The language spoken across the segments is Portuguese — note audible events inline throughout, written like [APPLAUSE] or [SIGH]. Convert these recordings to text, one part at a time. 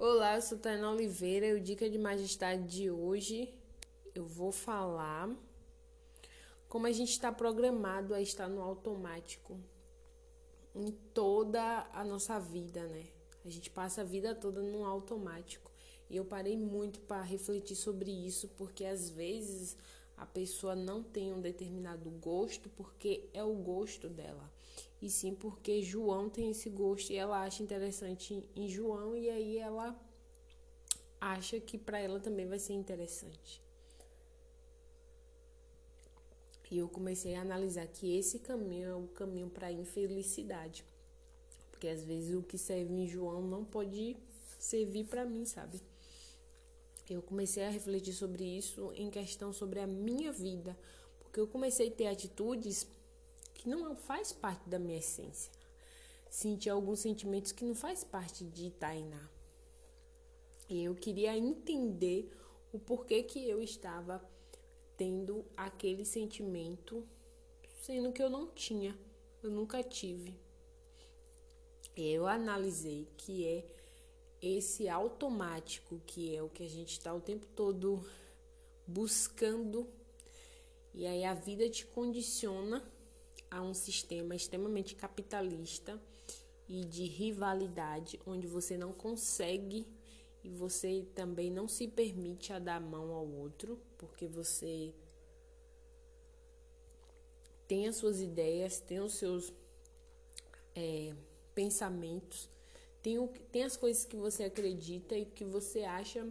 Olá, eu sou Tainá Oliveira e o Dica de Majestade de hoje eu vou falar como a gente está programado a estar no automático em toda a nossa vida, né? A gente passa a vida toda no automático. E eu parei muito para refletir sobre isso, porque às vezes a pessoa não tem um determinado gosto porque é o gosto dela. E sim porque João tem esse gosto e ela acha interessante em João e aí ela acha que para ela também vai ser interessante. E eu comecei a analisar que esse caminho é o caminho para a infelicidade. Porque às vezes o que serve em João não pode servir para mim, sabe? Eu comecei a refletir sobre isso em questão sobre a minha vida, porque eu comecei a ter atitudes que não faz parte da minha essência. Senti alguns sentimentos que não faz parte de Tainá. E eu queria entender o porquê que eu estava tendo aquele sentimento, sendo que eu não tinha, eu nunca tive. Eu analisei que é esse automático, que é o que a gente está o tempo todo buscando, e aí a vida te condiciona a um sistema extremamente capitalista e de rivalidade, onde você não consegue e você também não se permite a dar mão ao outro, porque você tem as suas ideias, tem os seus é, pensamentos tem, o, tem as coisas que você acredita e que você acha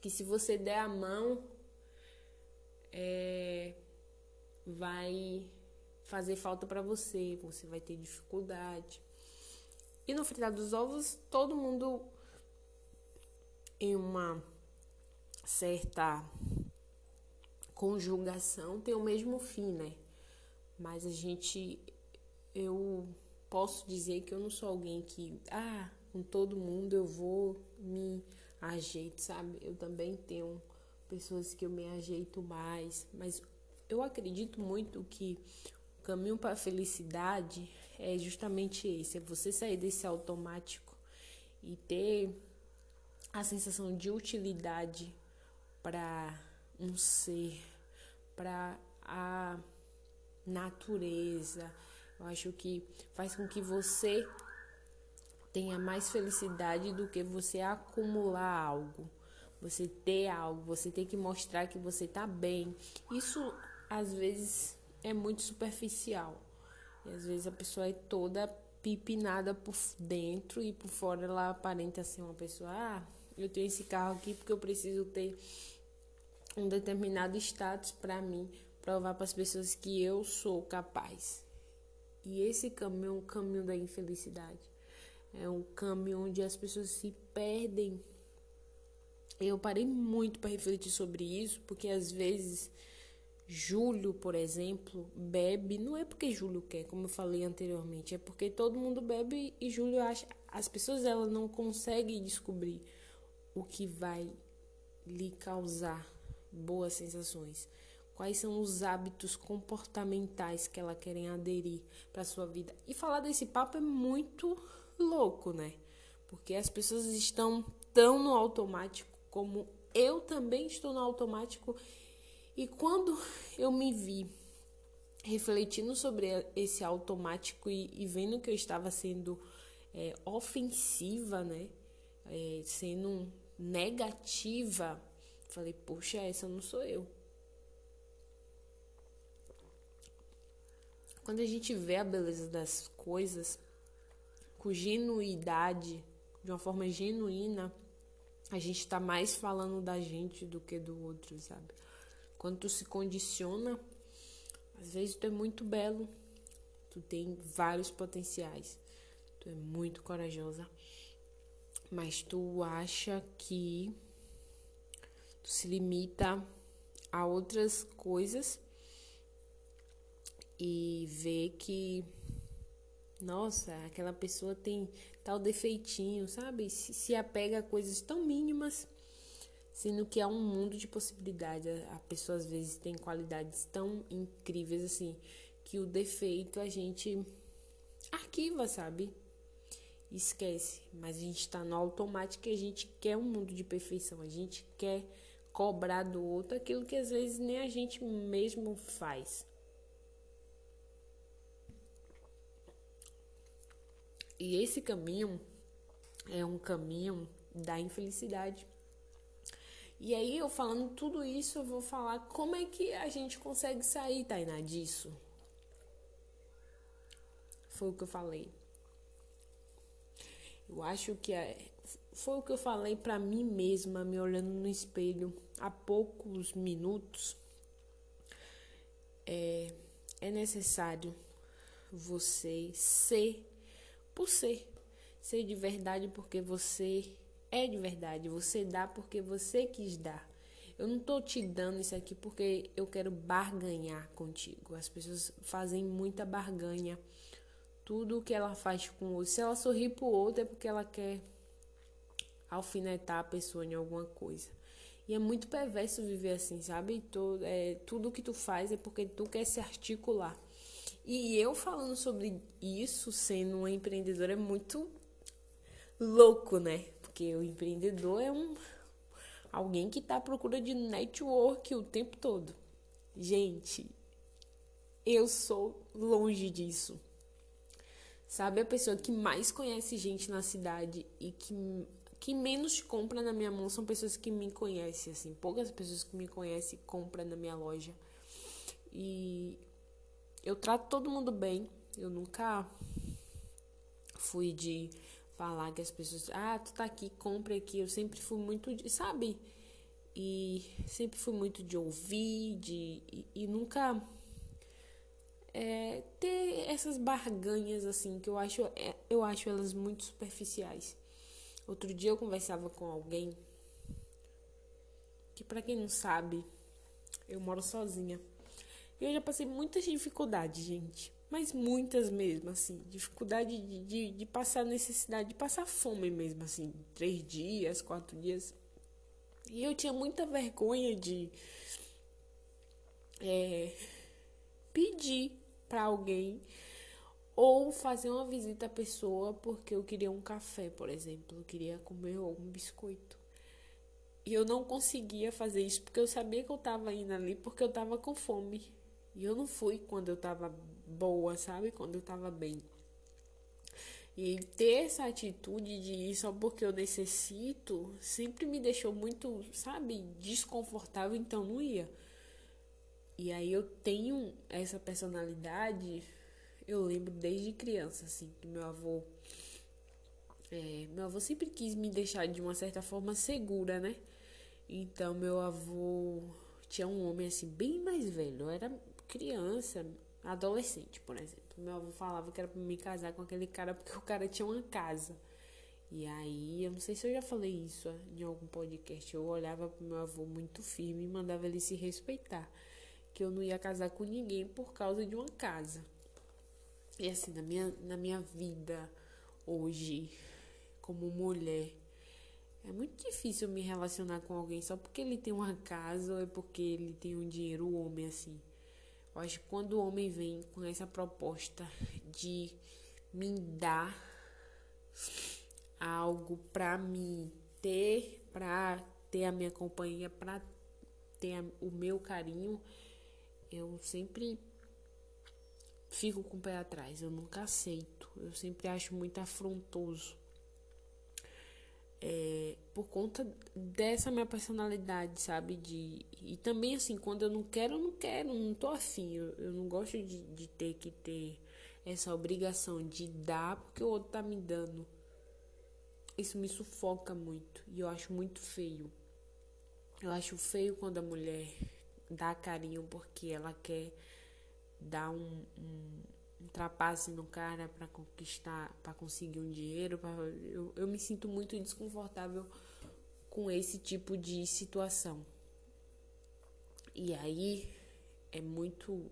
que se você der a mão é, vai fazer falta para você, você vai ter dificuldade. E no fritar dos ovos, todo mundo em uma certa conjugação tem o mesmo fim, né? Mas a gente eu posso dizer que eu não sou alguém que, ah, com todo mundo eu vou me ajeito, sabe? Eu também tenho pessoas que eu me ajeito mais, mas eu acredito muito que caminho para a felicidade é justamente esse, é você sair desse automático e ter a sensação de utilidade para um ser, para a natureza, eu acho que faz com que você tenha mais felicidade do que você acumular algo. Você ter algo, você tem que mostrar que você tá bem. Isso às vezes é muito superficial. E às vezes a pessoa é toda pipinada por dentro e por fora ela aparenta ser uma pessoa, ah, eu tenho esse carro aqui porque eu preciso ter um determinado status para mim, provar para as pessoas que eu sou capaz. E esse caminho é um caminho da infelicidade. É um caminho onde as pessoas se perdem. Eu parei muito para refletir sobre isso, porque às vezes Júlio, por exemplo, bebe, não é porque Júlio quer, como eu falei anteriormente, é porque todo mundo bebe e Júlio acha, as pessoas ela não conseguem descobrir o que vai lhe causar boas sensações quais são os hábitos comportamentais que ela querem aderir para sua vida. E falar desse papo é muito louco, né? Porque as pessoas estão tão no automático como eu também estou no automático. E quando eu me vi refletindo sobre esse automático e, e vendo que eu estava sendo é, ofensiva, né? É, sendo negativa, falei, poxa, essa não sou eu. Quando a gente vê a beleza das coisas com genuidade, de uma forma genuína, a gente está mais falando da gente do que do outro, sabe? Quando tu se condiciona, às vezes tu é muito belo, tu tem vários potenciais, tu é muito corajosa, mas tu acha que tu se limita a outras coisas e ver que, nossa, aquela pessoa tem tal defeitinho, sabe? Se, se apega a coisas tão mínimas, sendo que há um mundo de possibilidades. A pessoa às vezes tem qualidades tão incríveis assim que o defeito a gente arquiva, sabe? esquece. Mas a gente está no automático e a gente quer um mundo de perfeição. A gente quer cobrar do outro aquilo que às vezes nem a gente mesmo faz. E esse caminho é um caminho da infelicidade. E aí, eu falando tudo isso, eu vou falar como é que a gente consegue sair, Tainá, disso. Foi o que eu falei. Eu acho que é, foi o que eu falei para mim mesma, me olhando no espelho há poucos minutos. É, é necessário você ser por ser. Ser de verdade porque você é de verdade. Você dá porque você quis dar. Eu não tô te dando isso aqui porque eu quero barganhar contigo. As pessoas fazem muita barganha. Tudo que ela faz com o outro. Se ela sorrir pro outro é porque ela quer alfinetar a pessoa em alguma coisa. E é muito perverso viver assim, sabe? Todo, é, tudo que tu faz é porque tu quer se articular. E eu falando sobre isso, sendo uma empreendedora, é muito louco, né? Porque o empreendedor é um alguém que está à procura de network o tempo todo. Gente, eu sou longe disso. Sabe a pessoa que mais conhece gente na cidade e que, que menos compra na minha mão são pessoas que me conhecem, assim. Poucas pessoas que me conhecem compram na minha loja. E eu trato todo mundo bem. Eu nunca fui de falar que as pessoas, ah, tu tá aqui, compre aqui. Eu sempre fui muito de, sabe? E sempre fui muito de ouvir, de e, e nunca é, ter essas barganhas assim que eu acho é, eu acho elas muito superficiais. Outro dia eu conversava com alguém que para quem não sabe, eu moro sozinha. Eu já passei muitas dificuldades, gente. Mas muitas mesmo, assim. Dificuldade de, de, de passar necessidade, de passar fome mesmo, assim. Três dias, quatro dias. E eu tinha muita vergonha de é, pedir para alguém ou fazer uma visita à pessoa porque eu queria um café, por exemplo, eu queria comer um biscoito. E eu não conseguia fazer isso porque eu sabia que eu estava indo ali porque eu estava com fome. E eu não fui quando eu tava boa, sabe? Quando eu tava bem. E ter essa atitude de ir só porque eu necessito sempre me deixou muito, sabe, desconfortável, então não ia. E aí eu tenho essa personalidade, eu lembro desde criança, assim, que meu avô. É, meu avô sempre quis me deixar de uma certa forma segura, né? Então meu avô tinha um homem assim, bem mais velho, era criança, adolescente, por exemplo. Meu avô falava que era pra me casar com aquele cara porque o cara tinha uma casa. E aí, eu não sei se eu já falei isso em algum podcast. Eu olhava pro meu avô muito firme e mandava ele se respeitar. Que eu não ia casar com ninguém por causa de uma casa. E assim, na minha, na minha vida hoje, como mulher, é muito difícil me relacionar com alguém só porque ele tem uma casa ou é porque ele tem um dinheiro, o homem assim. Eu acho que quando o homem vem com essa proposta de me dar algo para me ter, para ter a minha companhia, para ter o meu carinho, eu sempre fico com o pé atrás. Eu nunca aceito. Eu sempre acho muito afrontoso é, por conta dessa minha personalidade, sabe? De, e também, assim, quando eu não quero, eu não quero, não tô afim. Eu, eu não gosto de, de ter que ter essa obrigação de dar porque o outro tá me dando. Isso me sufoca muito e eu acho muito feio. Eu acho feio quando a mulher dá carinho porque ela quer dar um, um ultrapasse no cara para conquistar, para conseguir um dinheiro. Pra, eu, eu me sinto muito desconfortável com esse tipo de situação. E aí é muito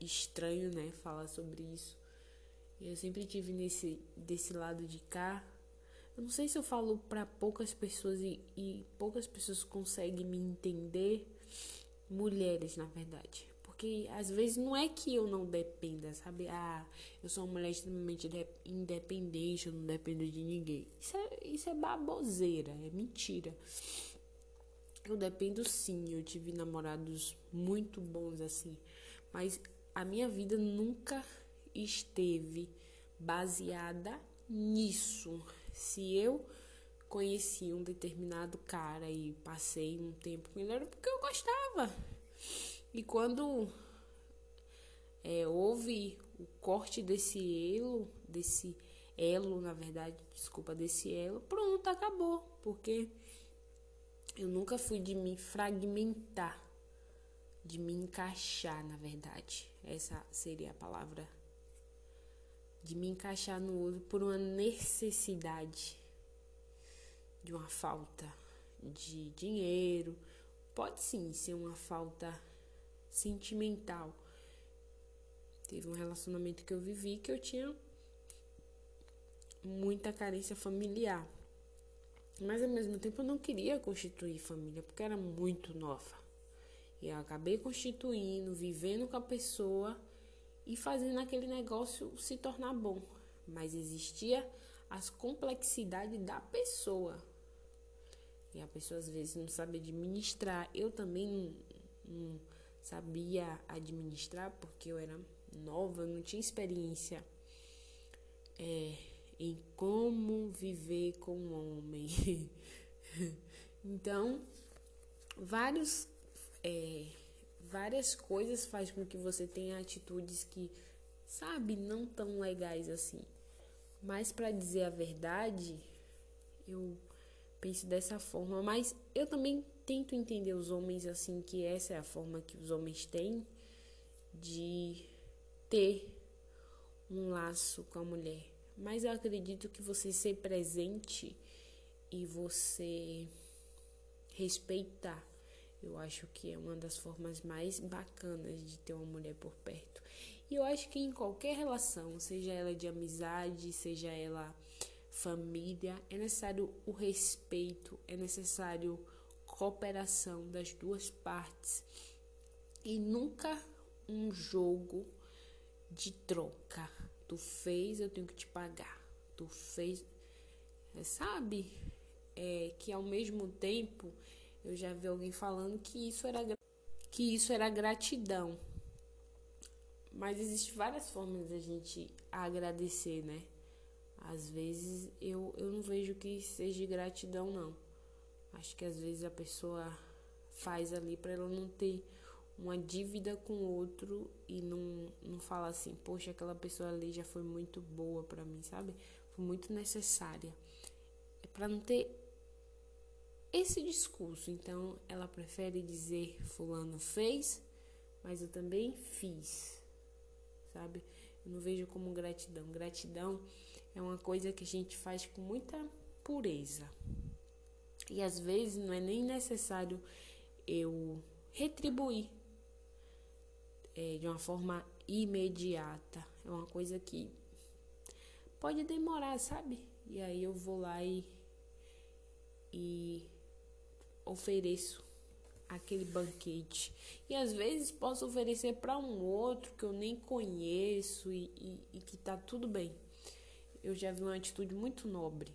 estranho, né, falar sobre isso. Eu sempre tive nesse desse lado de cá. Eu não sei se eu falo para poucas pessoas e, e poucas pessoas conseguem me entender. Mulheres, na verdade Porque às vezes não é que eu não dependa, sabe? Ah, eu sou uma mulher extremamente independente, eu não dependo de ninguém. Isso é, isso é baboseira, é mentira. Eu dependo sim, eu tive namorados muito bons assim, mas a minha vida nunca esteve baseada nisso. Se eu conheci um determinado cara e passei um tempo com ele, era porque eu gostava. E quando é, houve o corte desse elo, desse elo, na verdade, desculpa, desse elo, pronto, acabou. Porque eu nunca fui de me fragmentar, de me encaixar, na verdade. Essa seria a palavra. De me encaixar no outro por uma necessidade, de uma falta de dinheiro. Pode sim ser uma falta sentimental. Teve um relacionamento que eu vivi que eu tinha muita carência familiar. Mas ao mesmo tempo eu não queria constituir família porque era muito nova. E eu acabei constituindo, vivendo com a pessoa e fazendo aquele negócio se tornar bom. Mas existia as complexidades da pessoa. E a pessoa às vezes não sabe administrar. Eu também não, não sabia administrar porque eu era nova, não tinha experiência é, em como viver com um homem. [LAUGHS] então, vários, é, várias coisas faz com que você tenha atitudes que, sabe, não tão legais assim. Mas para dizer a verdade, eu penso dessa forma, mas eu também tento entender os homens assim, que essa é a forma que os homens têm de ter um laço com a mulher. Mas eu acredito que você ser presente e você respeitar, eu acho que é uma das formas mais bacanas de ter uma mulher por perto. E eu acho que em qualquer relação, seja ela de amizade, seja ela família, é necessário o respeito, é necessário cooperação das duas partes e nunca um jogo de troca. Tu fez, eu tenho que te pagar. Tu fez, é, sabe? É, que ao mesmo tempo eu já vi alguém falando que isso era que isso era gratidão. Mas existem várias formas da gente agradecer, né? Às vezes eu, eu não vejo que seja gratidão, não. Acho que às vezes a pessoa faz ali para ela não ter uma dívida com o outro e não, não falar assim, poxa, aquela pessoa ali já foi muito boa para mim, sabe? Foi muito necessária. É para não ter esse discurso. Então ela prefere dizer fulano fez, mas eu também fiz. Sabe? Eu não vejo como gratidão. Gratidão é uma coisa que a gente faz com muita pureza. E às vezes não é nem necessário eu retribuir é, de uma forma imediata. É uma coisa que pode demorar, sabe? E aí eu vou lá e, e ofereço aquele banquete. E às vezes posso oferecer para um outro que eu nem conheço e, e, e que tá tudo bem. Eu já vi uma atitude muito nobre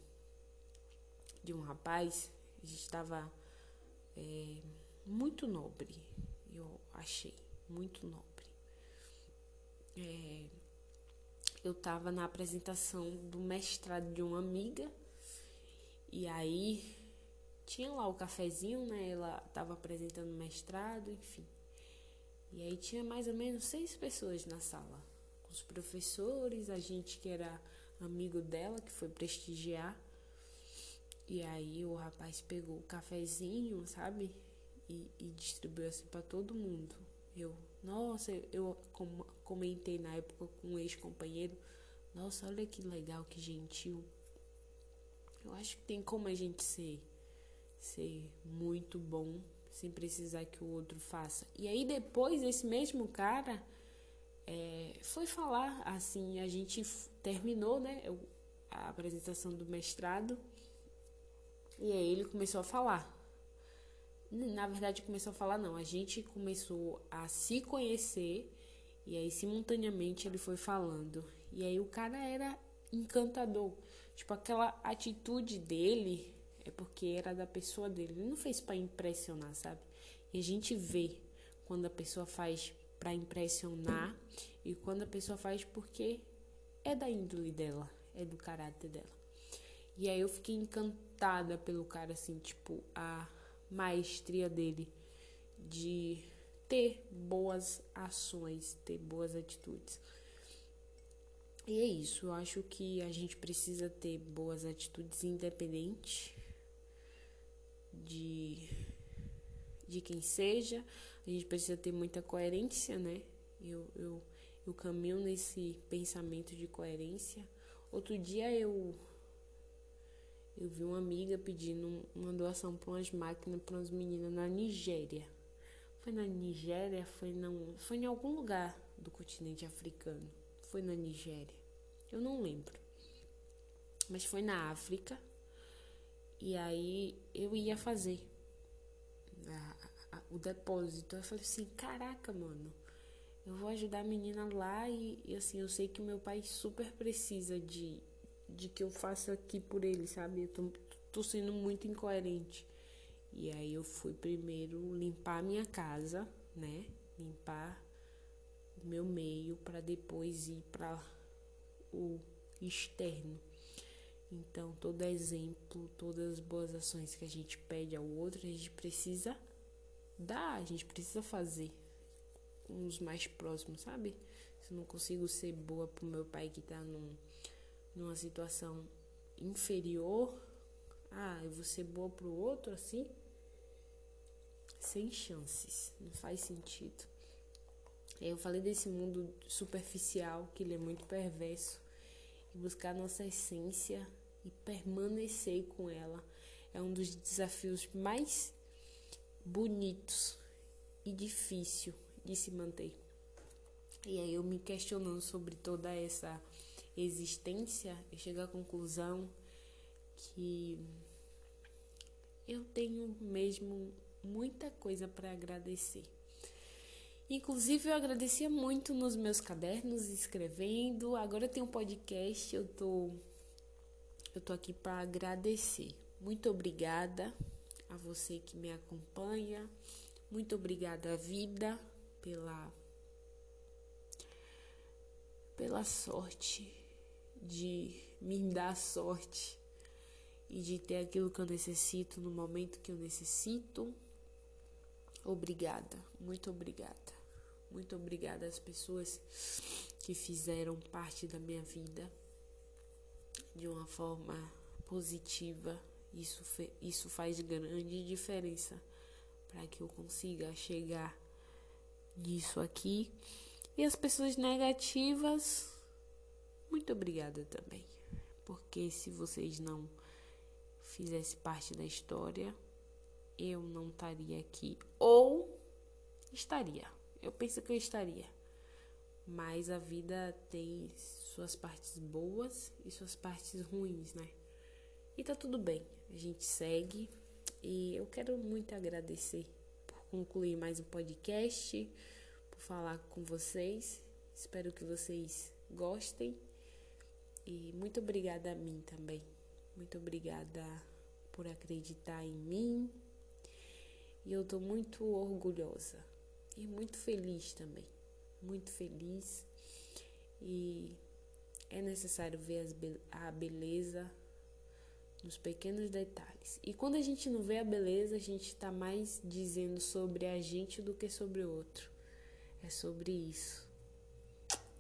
de um rapaz estava é, muito nobre, eu achei, muito nobre. É, eu estava na apresentação do mestrado de uma amiga e aí tinha lá o cafezinho, né? Ela estava apresentando o mestrado, enfim. E aí tinha mais ou menos seis pessoas na sala. Os professores, a gente que era amigo dela, que foi prestigiar. E aí o rapaz pegou o cafezinho, sabe? E, e distribuiu assim para todo mundo. Eu, nossa, eu comentei na época com um ex-companheiro. Nossa, olha que legal, que gentil. Eu acho que tem como a gente ser, ser muito bom sem precisar que o outro faça. E aí depois esse mesmo cara é, foi falar assim, a gente terminou, né? A apresentação do mestrado e aí ele começou a falar. na verdade começou a falar não, a gente começou a se conhecer e aí simultaneamente ele foi falando. E aí o cara era encantador. Tipo, aquela atitude dele é porque era da pessoa dele. Ele não fez para impressionar, sabe? E a gente vê quando a pessoa faz para impressionar e quando a pessoa faz porque é da índole dela, é do caráter dela. E aí eu fiquei encantada pelo cara assim, tipo, a maestria dele de ter boas ações, ter boas atitudes. E é isso, eu acho que a gente precisa ter boas atitudes independente de, de quem seja, a gente precisa ter muita coerência, né? Eu, eu, eu caminho nesse pensamento de coerência. Outro dia eu eu vi uma amiga pedindo uma doação para umas máquinas para umas meninas na Nigéria. Foi na Nigéria, foi, não, foi em algum lugar do continente africano. Foi na Nigéria. Eu não lembro. Mas foi na África. E aí eu ia fazer a, a, o depósito. Eu falei assim, caraca, mano. Eu vou ajudar a menina lá e, e assim, eu sei que meu pai super precisa de, de que eu faça aqui por ele, sabe? Eu tô, tô sendo muito incoerente. E aí eu fui primeiro limpar a minha casa, né? Limpar o meu meio para depois ir para o externo. Então, todo exemplo, todas as boas ações que a gente pede ao outro, a gente precisa dar, a gente precisa fazer com os mais próximos, sabe? Se eu não consigo ser boa pro meu pai que tá num numa situação inferior, ah, eu vou ser boa pro outro assim? Sem chances, não faz sentido. Eu falei desse mundo superficial, que ele é muito perverso, e buscar nossa essência e permanecer com ela é um dos desafios mais bonitos e difícil de se manter. E aí eu me questionando sobre toda essa existência, eu chego à conclusão que eu tenho mesmo muita coisa para agradecer. Inclusive, eu agradecia muito nos meus cadernos, escrevendo. Agora tenho um podcast, eu tô, eu tô aqui para agradecer. Muito obrigada a você que me acompanha. Muito obrigada, vida, pela pela sorte de me dar sorte e de ter aquilo que eu necessito no momento que eu necessito. Obrigada, muito obrigada. Muito obrigada às pessoas que fizeram parte da minha vida de uma forma positiva. Isso, isso faz grande diferença para que eu consiga chegar nisso aqui. E as pessoas negativas muito obrigada também, porque se vocês não fizessem parte da história, eu não estaria aqui ou estaria. Eu penso que eu estaria. Mas a vida tem suas partes boas e suas partes ruins, né? E tá tudo bem. A gente segue e eu quero muito agradecer por concluir mais um podcast, por falar com vocês. Espero que vocês gostem e muito obrigada a mim também. Muito obrigada por acreditar em mim. E eu tô muito orgulhosa e muito feliz também. Muito feliz. E é necessário ver be a beleza nos pequenos detalhes. E quando a gente não vê a beleza, a gente está mais dizendo sobre a gente do que sobre o outro. É sobre isso.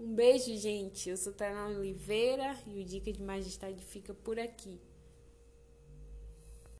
Um beijo, gente. Eu sou Tainá Oliveira e o Dica de Majestade fica por aqui.